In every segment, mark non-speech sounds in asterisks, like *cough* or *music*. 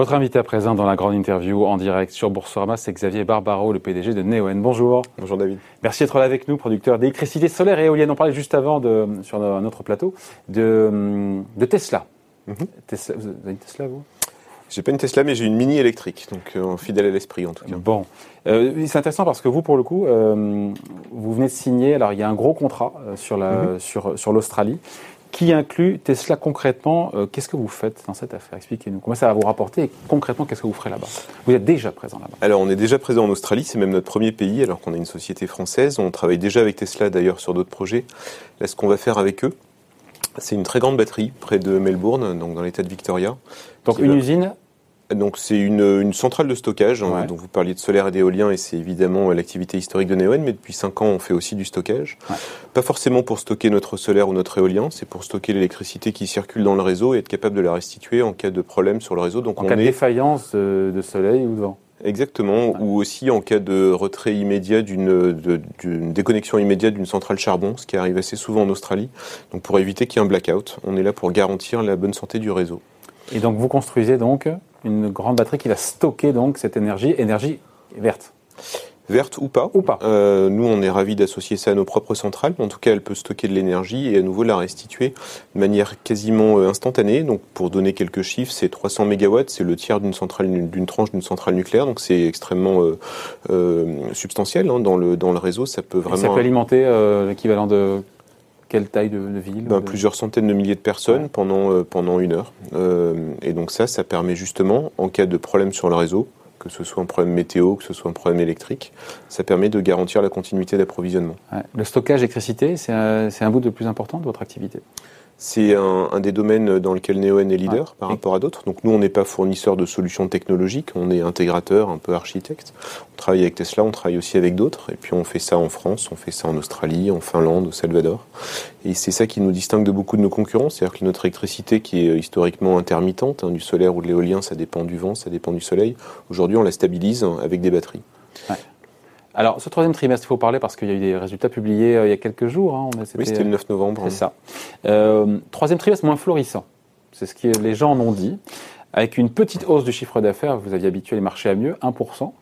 Votre invité à présent dans la grande interview en direct sur Boursorama, c'est Xavier Barbaro, le PDG de Neoen. Bonjour. Bonjour David. Merci d'être là avec nous, producteur d'électricité solaire et éolienne. On parlait juste avant de, sur notre plateau de, de Tesla. Mhm. Tesla. Vous avez une Tesla, vous? J'ai pas une Tesla, mais j'ai une mini électrique, donc euh, fidèle à l'esprit en tout cas. Bon, euh, c'est intéressant parce que vous, pour le coup, euh, vous venez de signer. Alors, il y a un gros contrat sur la mhm. sur sur l'Australie qui inclut Tesla concrètement. qu'est-ce que vous faites dans cette affaire? Expliquez-nous. Comment ça va vous rapporter et concrètement, qu'est-ce que vous ferez là-bas? Vous êtes déjà présent là-bas. Alors, on est déjà présent en Australie. C'est même notre premier pays, alors qu'on est une société française. On travaille déjà avec Tesla d'ailleurs sur d'autres projets. Là, ce qu'on va faire avec eux, c'est une très grande batterie près de Melbourne, donc dans l'État de Victoria. Donc une usine donc c'est une, centrale de stockage hein, dont vous parliez de solaire et d'éolien et c'est évidemment l'activité historique de Neoen, mais depuis 5 ans on fait aussi du stockage. Pas forcément pour stocker notre solaire ou notre éolien, c'est pour stocker l'électricité qui circule dans le réseau et être capable de la restituer en cas de problème sur le réseau. Donc en cas de défaillance de soleil ou de vent Exactement, ou aussi en cas de retrait immédiat d'une déconnexion immédiate d'une centrale charbon, ce qui arrive assez souvent en Australie. Donc pour éviter qu'il y ait un blackout, on est là pour garantir la bonne santé du réseau. Et donc vous construisez donc une grande batterie qui va stocker donc cette énergie, énergie verte. Verte ou pas. Ou pas. Euh, nous, on est ravis d'associer ça à nos propres centrales. En tout cas, elle peut stocker de l'énergie et à nouveau la restituer de manière quasiment euh, instantanée. Donc, pour donner quelques chiffres, c'est 300 MW, c'est le tiers d'une centrale, d'une tranche d'une centrale nucléaire. Donc, c'est extrêmement euh, substantiel hein, dans le dans le réseau. Ça peut vraiment. ça peut alimenter l'équivalent de quelle taille de, ville ben, Plusieurs centaines de milliers de personnes pendant, euh, pendant une heure. Euh, et donc ça, ça permet justement, en cas de problème sur le réseau, que ce soit un problème météo, que ce soit un problème électrique, ça permet de garantir la continuité d'approvisionnement. Le stockage d'électricité, c'est un, un bout de plus important de votre activité? C'est un, des domaines dans lequel Neoen est leader par rapport à d'autres. Donc nous, on n'est pas fournisseur de solutions technologiques, on est intégrateur, un peu architecte. On travaille avec Tesla, on travaille aussi avec d'autres. Et puis on fait ça en France, on fait ça en Australie, en Finlande, au Salvador. Et c'est ça qui nous distingue de beaucoup de nos concurrents. C'est-à-dire que notre électricité, qui est historiquement intermittente, hein, du solaire ou de l'éolien, ça dépend du vent, ça dépend du soleil. Aujourd'hui, on la stabilise avec des batteries. Alors, ce troisième trimestre, il faut parler parce qu'il y a eu des résultats publiés euh, il y a quelques jours. Hein. oui, c'était le 9 novembre. C'est ça. Euh, troisième trimestre moins florissant. C'est ce que les gens en ont dit. Avec une petite hausse du chiffre d'affaires, vous aviez habitué les marchés à mieux, 1%.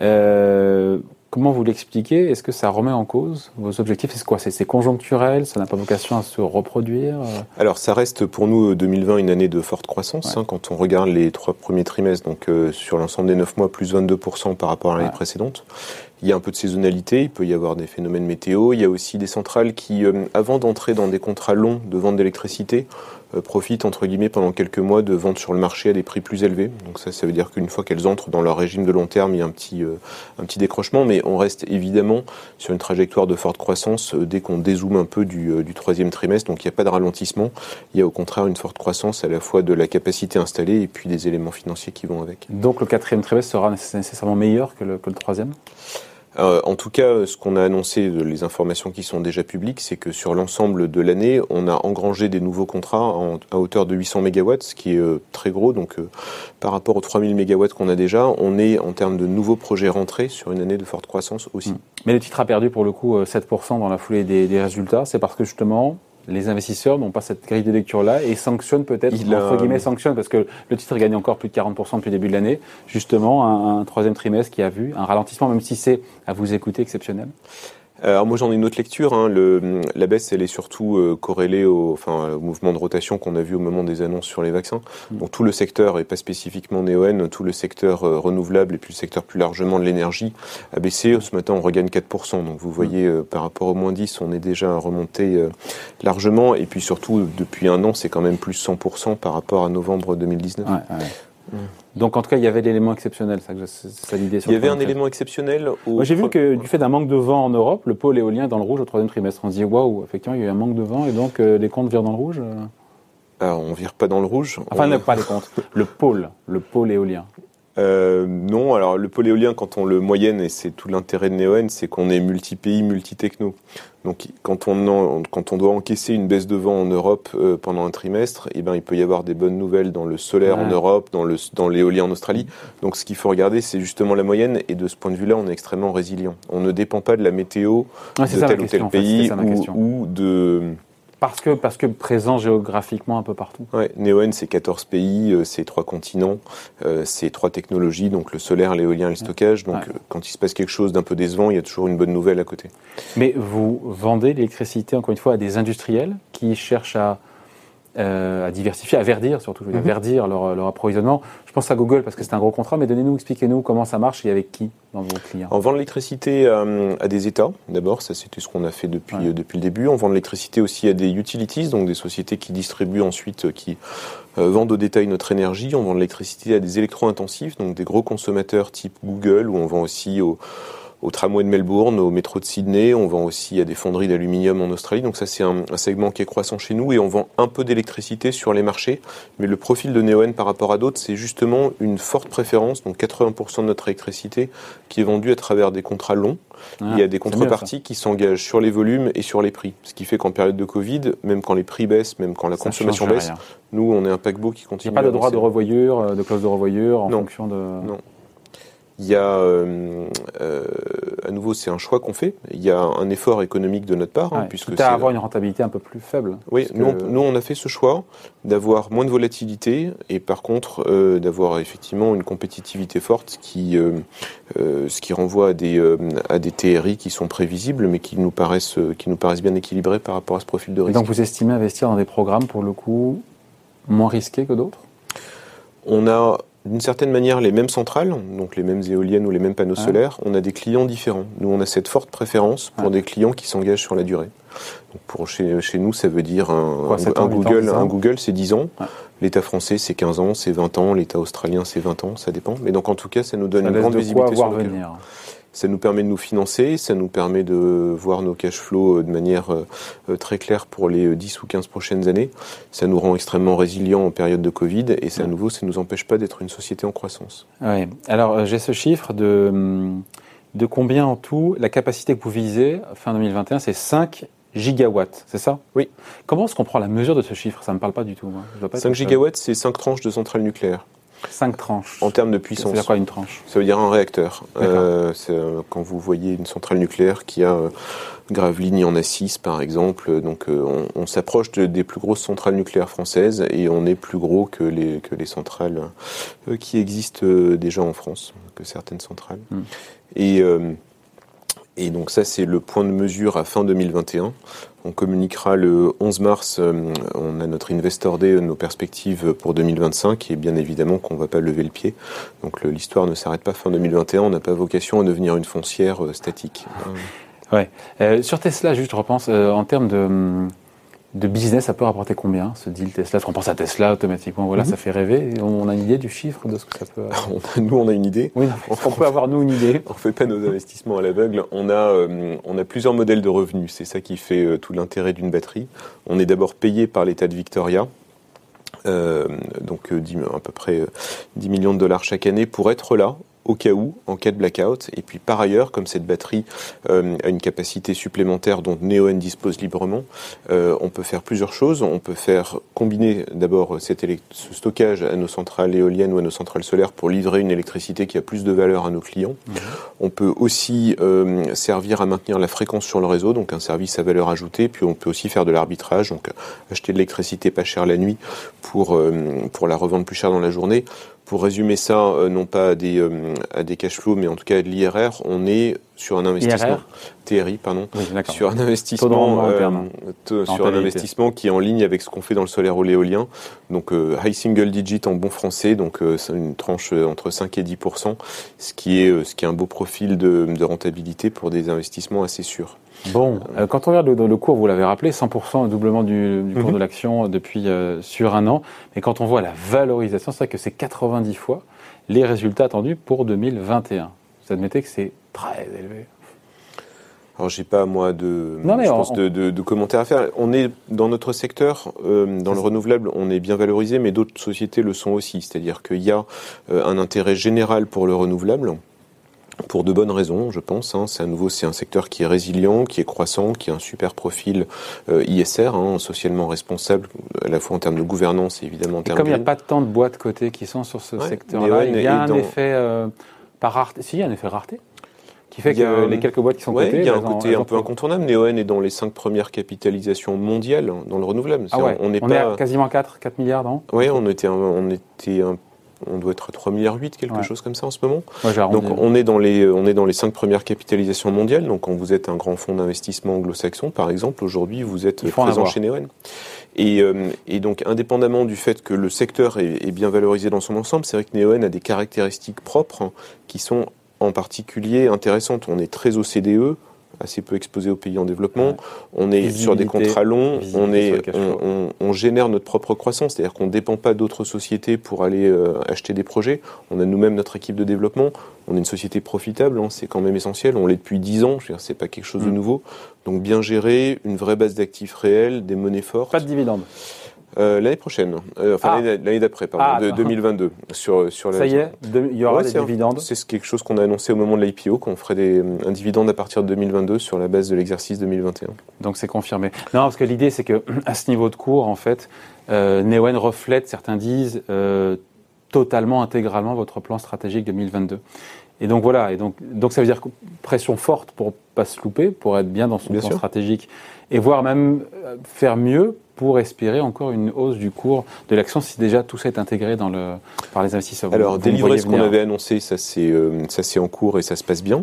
Euh, Comment vous l'expliquez? Est-ce que ça remet en cause vos objectifs? C'est quoi? C'est conjoncturel? Ça n'a pas vocation à se reproduire? Alors, ça reste pour nous 2020 une année de forte croissance. Hein, quand on regarde les trois premiers trimestres, donc euh, sur l'ensemble des neuf mois, plus 22% par rapport à l'année précédente. Il y a un peu de saisonnalité, il peut y avoir des phénomènes météo. Il y a aussi des centrales qui, euh, avant d'entrer dans des contrats longs de vente d'électricité, euh, profitent entre guillemets pendant quelques mois de vente sur le marché à des prix plus élevés. Donc ça, ça veut dire qu'une fois qu'elles entrent dans leur régime de long terme, il y a un petit, euh, un petit décrochement, mais on reste évidemment sur une trajectoire de forte croissance dès qu'on dézoome un peu du, du troisième trimestre. Donc il n'y a pas de ralentissement, il y a au contraire une forte croissance à la fois de la capacité installée et puis des éléments financiers qui vont avec. Donc le quatrième trimestre sera nécessairement meilleur que le, que le troisième? Euh, en tout cas, ce qu'on a annoncé, les informations qui sont déjà publiques, c'est que sur l'ensemble de l'année, on a engrangé des nouveaux contrats à hauteur de 800 MW, ce qui est euh, très gros. Donc, euh, par rapport aux 3000 MW qu'on a déjà, on est en termes de nouveaux projets rentrés sur une année de forte croissance aussi. Mmh. Mais le titre a perdu pour le coup 7% dans la foulée des résultats. C'est parce que justement, les investisseurs n'ont pas cette grille de lecture-là et sanctionnent peut-être, entre guillemets, sanctionnent, parce que le titre gagne encore plus de 40% depuis le début de l'année, justement un, troisième trimestre qui a vu un ralentissement, même si c'est, à vous écouter, exceptionnel alors moi j'en ai une autre lecture. Hein. Le, la baisse elle est surtout euh, corrélée au, enfin, au mouvement de rotation qu'on a vu au moment des annonces sur les vaccins. Mm. Donc tout le secteur et pas spécifiquement Neoen, tout le secteur euh, renouvelable et puis le secteur plus largement de l'énergie a baissé. Ce matin on regagne 4%. Donc vous voyez mm. par rapport au moins 10 on est déjà remonté largement et puis surtout depuis un an c'est quand même plus 100% par rapport à novembre 2019. Ouais, ouais. Donc en tout cas, il y avait l'élément exceptionnel, ça, ça l'idée. Il y avait un élément exceptionnel. Moi, j'ai vu que du fait d'un manque de vent en Europe, le pôle éolien est dans le rouge au troisième trimestre. On se dit waouh, effectivement, il y a eu un manque de vent et donc euh, les comptes virent dans le rouge. Euh Alors, on vire pas dans le rouge. Enfin, on... pas les comptes. Le pôle, le pôle éolien. Euh, non, alors le pôle éolien, quand on le moyenne, et c'est tout l'intérêt de Neoen, c'est qu'on est multi-pays, multi-techno. Donc quand on, quand on doit encaisser une baisse de vent en Europe euh, pendant un trimestre, eh ben, il peut y avoir des bonnes nouvelles dans le solaire en Europe, dans, le, dans l'éolien en Australie. Donc ce qu'il faut regarder, c'est justement la moyenne, et de ce point de vue-là, on est extrêmement résilient. On ne dépend pas de la météo de tel ou tel pays ou, ou de Parce que, parce que présent géographiquement un peu partout. Ouais, Neoen, c'est 14 pays, euh, c'est trois continents, euh, c'est trois technologies, donc le solaire, l'éolien et le stockage. Donc quand il se passe quelque chose d'un peu décevant, il y a toujours une bonne nouvelle à côté. Mais vous vendez l'électricité, encore une fois, à des industriels qui cherchent à euh, à diversifier, à verdir surtout, à mhm. verdir leur, leur, approvisionnement. Je pense à Google parce que c'est un gros contrat, mais donnez-nous, expliquez-nous comment ça marche et avec qui dans vos clients. On vend de l'électricité euh, à, des États, d'abord, ça c'était ce qu'on a fait depuis, euh, depuis le début. On vend de l'électricité aussi à des utilities, donc des sociétés qui distribuent ensuite, qui vendent au détail notre énergie. On vend de l'électricité à des électro-intensifs, donc des gros consommateurs type Google, ou on vend aussi aux au tramway de Melbourne, au métro de Sydney. On vend aussi à des fonderies d'aluminium en Australie. Donc ça, c'est un, segment qui est croissant chez nous et on vend un peu d'électricité sur les marchés. Mais le profil de Neoen par rapport à d'autres, c'est justement une forte préférence. Donc 80% de notre électricité qui est vendue à travers des contrats longs. Ah, Il y a des contreparties qui s'engagent sur les volumes et sur les prix. Ce qui fait qu'en période de Covid, même quand les prix baissent, même quand la consommation baisse, nous, on est un paquebot qui continue. Il n'y a pas de droit de revoyure, euh, de clause de revoyure en fonction de. Non. Il y a, euh, euh, à nouveau, c'est un choix qu'on fait. Il y a un effort économique de notre part, hein, puisque c'est à avoir une rentabilité un peu plus faible. Oui, nous, on, a fait ce choix d'avoir moins de volatilité et par contre euh, d'avoir effectivement une compétitivité forte, qui, ce qui renvoie à des à des TRI qui sont prévisibles, mais qui nous paraissent qui nous paraissent bien équilibrés par rapport à ce profil de risque. Et donc vous estimez investir dans des programmes pour le coup moins risqués que d'autres? On a d'une certaine manière les mêmes centrales, donc les mêmes éoliennes ou les mêmes panneaux solaires, on a des clients différents. Nous, on a cette forte préférence pour des clients qui s'engagent sur la durée. Donc pour chez, chez, nous, ça veut dire un, Google, un Google, c'est 10 ans. L'État français, c'est 15 ans, c'est 20 ans. L'État australien, c'est 20 ans, ça dépend. Mais donc, en tout cas, ça nous donne une grande visibilité sur venir. Ça nous permet de nous financer, ça nous permet de voir nos cash flows euh, de manière euh, euh, très claire pour les 10 ou 15 prochaines années. Ça nous rend extrêmement résilients en période de Covid et ça, à nouveau, ça ne nous empêche pas d'être une société en croissance. Oui. Alors, j'ai ce chiffre de, de combien en tout la capacité que vous visez fin 2021, c'est 5 gigawatts, c'est ça? Oui. Comment est-ce qu'on prend la mesure de ce chiffre? Ça ne me parle pas du tout. 5 gigawatts, c'est 5 tranches de centrales nucléaires. Cinq tranches. En termes de puissance. Ça veut dire quoi une tranche? Ça veut dire un réacteur. Euh, euh, quand vous voyez une centrale nucléaire qui a euh, Gravelines en A6 par exemple, donc on, s'approche des plus grosses centrales nucléaires françaises et on est plus gros que les, que les centrales qui existent déjà en France, que certaines centrales. Hmm. Et et donc ça, c'est le point de mesure à fin 2021. On communiquera le 11 mars, euh, on a notre Investor Day, nos perspectives pour 2025, et bien évidemment qu'on ne va pas lever le pied. Donc l'histoire ne s'arrête pas fin 2021, on n'a pas vocation à devenir une foncière euh, statique. Ouais. Euh, sur Tesla, juste je repense, en termes de de business, ça peut rapporter combien ce deal Tesla? Parce qu'on pense à Tesla automatiquement, voilà, mhm. ça fait rêver. On a une idée du chiffre de ce que ça peut. *laughs* nous, on a une idée. Oui, on peut avoir nous une idée? *laughs* On fait pas nos investissements à l'aveugle. On a, euh, on a plusieurs modèles de revenus. C'est ça qui fait euh, tout l'intérêt d'une batterie. On est d'abord payé par l'État de Victoria. Euh, donc à peu près 10 millions de dollars chaque année pour être là au cas où, en cas de blackout. Et puis par ailleurs, comme cette batterie euh, a une capacité supplémentaire dont Neoen dispose librement, euh, on peut faire plusieurs choses. On peut faire combiner d'abord ce stockage à nos centrales éoliennes ou à nos centrales solaires pour livrer une électricité qui a plus de valeur à nos clients. Mmh. On peut aussi euh, servir à maintenir la fréquence sur le réseau, donc un service à valeur ajoutée. Puis on peut aussi faire de l'arbitrage, donc acheter de l'électricité pas chère la nuit pour, pour la revendre plus cher dans la journée pour résumer ça, euh, non pas à des, euh, à des cash flows, mais en tout cas à de l'IRR, on est sur un investissement. TRI, pardon, sur un investissement euh, sur un investissement qui est en ligne avec ce qu'on fait dans le solaire ou l'éolien. Donc high single digit en bon français, donc une tranche entre 5 et 10 ce qui est ce qui est un beau profil de, de rentabilité pour des investissements assez sûrs. Bon, euh, quand on regarde le, le cours, vous l'avez rappelé, 100% doublement du, du cours mhm. de l'action depuis euh, sur un an. Mais quand on voit la valorisation, c'est vrai que c'est 90 fois les résultats attendus pour 2021. Vous admettez que c'est très élevé. Alors j'ai pas moi de, je pense de, de, de, commentaires à faire. On est dans notre secteur, euh, dans le renouvelable, on est bien valorisé, mais d'autres sociétés le sont aussi. C'est-à-dire qu'il y a un intérêt général pour le renouvelable pour de bonnes raisons, je pense. Hein. C'est à nouveau, c'est un secteur qui est résilient, qui est croissant, qui a un super profil euh, ISR, hein, socialement responsable, à la fois en termes de gouvernance et évidemment en termes. Comme il n'y a pas tant de boîtes cotées qui sont sur ce secteur-là, il y a un effet euh, par rareté. Si, il y a un effet rareté. qui fait que les quelques boîtes qui sont cotées, il y a un côté un peu incontournable. Neoen est dans les cinq premières capitalisations mondiales dans le renouvelable. Ah ouais. on, est, quasiment 4, 4 milliards, non Oui, on était, on était un on doit être à 3 milliards 8, quelque chose comme ça en ce moment. donc on est dans les on est dans les cinq premières capitalisations mondiales. Donc quand vous êtes un grand fonds d'investissement anglo-saxon, par exemple, aujourd'hui vous êtes présent chez Neoen. Et, euh, et, donc indépendamment du fait que le secteur est, bien valorisé dans son ensemble, c'est vrai que Neoen a des caractéristiques propres hein, qui sont en particulier intéressantes. On est très au CDE, assez peu exposé aux pays en développement. On est sur des contrats longs, on, est, on, génère notre propre croissance, c'est-à-dire qu'on ne dépend pas d'autres sociétés pour aller euh, acheter des projets. On a nous-mêmes notre équipe de développement. On est une société profitable, hein, c'est quand même essentiel. On l'est depuis 10 ans, c'est pas quelque chose de mm. nouveau. Donc bien géré, une vraie base d'actifs réels, des monnaies fortes. Pas de dividendes. Euh, l'année prochaine, euh, enfin ah. l'année d'après, pardon, ah, de 2022. Sur, sur Ça y est, il y aura des dividendes C'est quelque chose qu'on a annoncé au moment de l'IPO, qu'on ferait des, un dividende à partir de 2022 sur la base de l'exercice 2021. Donc c'est confirmé. Non, parce que l'idée c'est que *clears throat* à ce niveau de cours, en fait, euh, Neoen reflète, certains disent, euh, totalement, intégralement votre plan stratégique 2022. Et donc voilà, et donc, donc ça veut dire pression forte pour pas se louper, pour être bien dans son plan stratégique, et voire même faire mieux pour espérer encore une hausse du cours de l'action si déjà tout ça est intégré dans le, par les investisseurs. Alors, délivrer ce qu'on avait annoncé, ça c'est euh, en cours et ça se passe bien.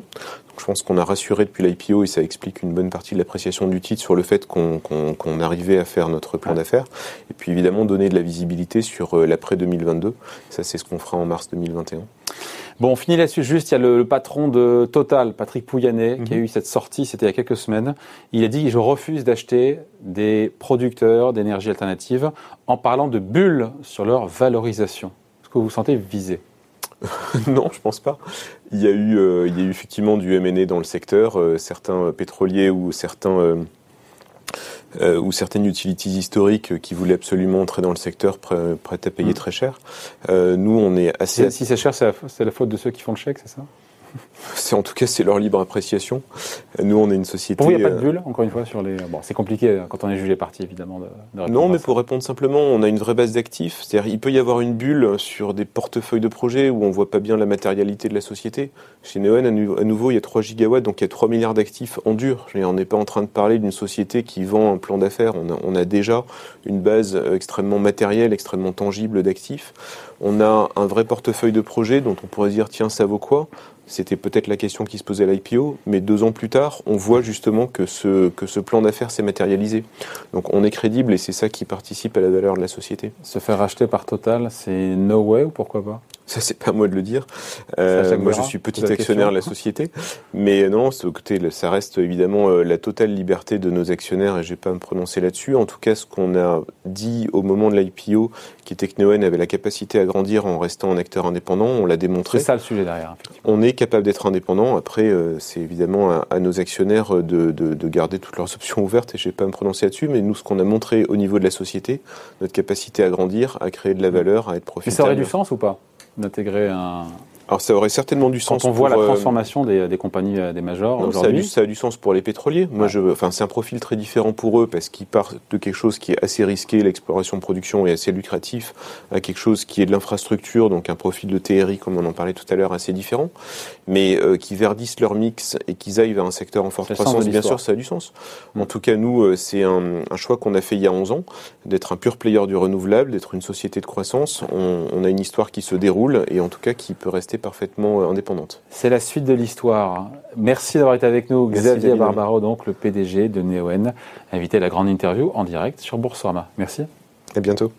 Je pense qu'on a rassuré depuis l'IPO et ça explique une bonne partie de l'appréciation du titre sur le fait qu'on arrivait à faire notre plan d'affaires. Et puis évidemment donner de la visibilité sur euh, l'après 2022. Ça c'est ce qu'on fera en mars 2021. Bon, on finit là-dessus juste. Il y a le, patron de Total, Patrick Pouyanné, qui a mhm. eu cette sortie, c'était il y a quelques semaines. Il a dit Je refuse d'acheter des producteurs d'énergie alternative en parlant de bulles sur leur valorisation. Est-ce que vous vous sentez visé? *laughs* non, je pense pas. Il y a eu, euh, il y a eu effectivement du M&A dans le secteur. Euh, certains pétroliers ou certains euh, euh, ou certaines utilities historiques qui voulaient absolument entrer dans le secteur prêtes à payer mm. très cher. Euh, nous, on est assez... Si c'est cher, c'est la faute de ceux qui font le chèque, c'est ça? C'est en tout cas c'est leur libre appréciation. Nous, on est une société. Pour il n'y a pas de euh, bulle, encore une fois, sur les. Bon, c'est compliqué euh, quand on est jugé parti, évidemment. De, non, mais pour répondre simplement, on a une vraie base d'actifs. C'est-à-dire, il peut y avoir une bulle sur des portefeuilles de projets où on voit pas bien la matérialité de la société. Chez Neoen, à nouveau, il y a 3 gigawatts, donc il y a 3 milliards d'actifs en dur. On n'est pas en train de parler d'une société qui vend un plan d'affaires. On a, on a déjà une base euh, extrêmement matérielle, extrêmement tangible d'actifs. On a un vrai portefeuille de projets dont on pourrait dire tiens ça vaut quoi? C'était peut-être la question qui se posait à l'IPO, mais deux ans plus tard, on voit justement que ce, que ce plan d'affaires s'est matérialisé. Donc on est crédible et c'est ça qui participe à la valeur de la société. Se faire racheter par Total, c'est no way ou pourquoi pas? Ça, c'est pas à moi de le dire. Euh, moi, je suis petit actionnaire de la société. Mais non, ça reste évidemment euh, la totale liberté de nos actionnaires et je vais pas me prononcer là-dessus. En tout cas, ce qu'on a dit au moment de l'IPO, qui était que Neoen avait la capacité à grandir en restant un acteur indépendant, on l'a démontré. C'est ça le sujet derrière. On est capable d'être indépendant. Après, euh, c'est évidemment à, nos actionnaires de, de, de, garder toutes leurs options ouvertes et je vais pas me prononcer là-dessus. Mais nous, ce qu'on a montré au niveau de la société, notre capacité à grandir, à créer de la valeur, à être profitable. Mais ça aurait du sens ou pas? D'intégrer un, alors ça aurait certainement du sens. Quand on voit la euh, transformation des, des, compagnies, euh, des majors aujourd'hui. Ça, a du sens pour les pétroliers. Moi, je, enfin, c'est un profil très différent pour eux parce qu'ils partent de quelque chose qui est assez risqué, l'exploration-production est assez lucratif, à quelque chose qui est de l'infrastructure, donc un profil de TRI, comme on en parlait tout à l'heure, assez différent, mais euh, qui verdissent leur mix et qu'ils aillent vers un secteur en forte croissance. Bien sûr, ça a du sens. Mm. En tout cas, nous, c'est un, un, choix qu'on a fait il y a 11 ans, d'être un pur player du renouvelable, d'être une société de croissance. On, on a une histoire qui se déroule et en tout cas qui peut rester parfaitement euh, indépendante. C'est la suite de l'histoire. Merci d'avoir été avec nous, Xavier Barbaro, donc le PDG de Neoen, invité à la grande interview en direct sur Boursorama. Merci. À bientôt.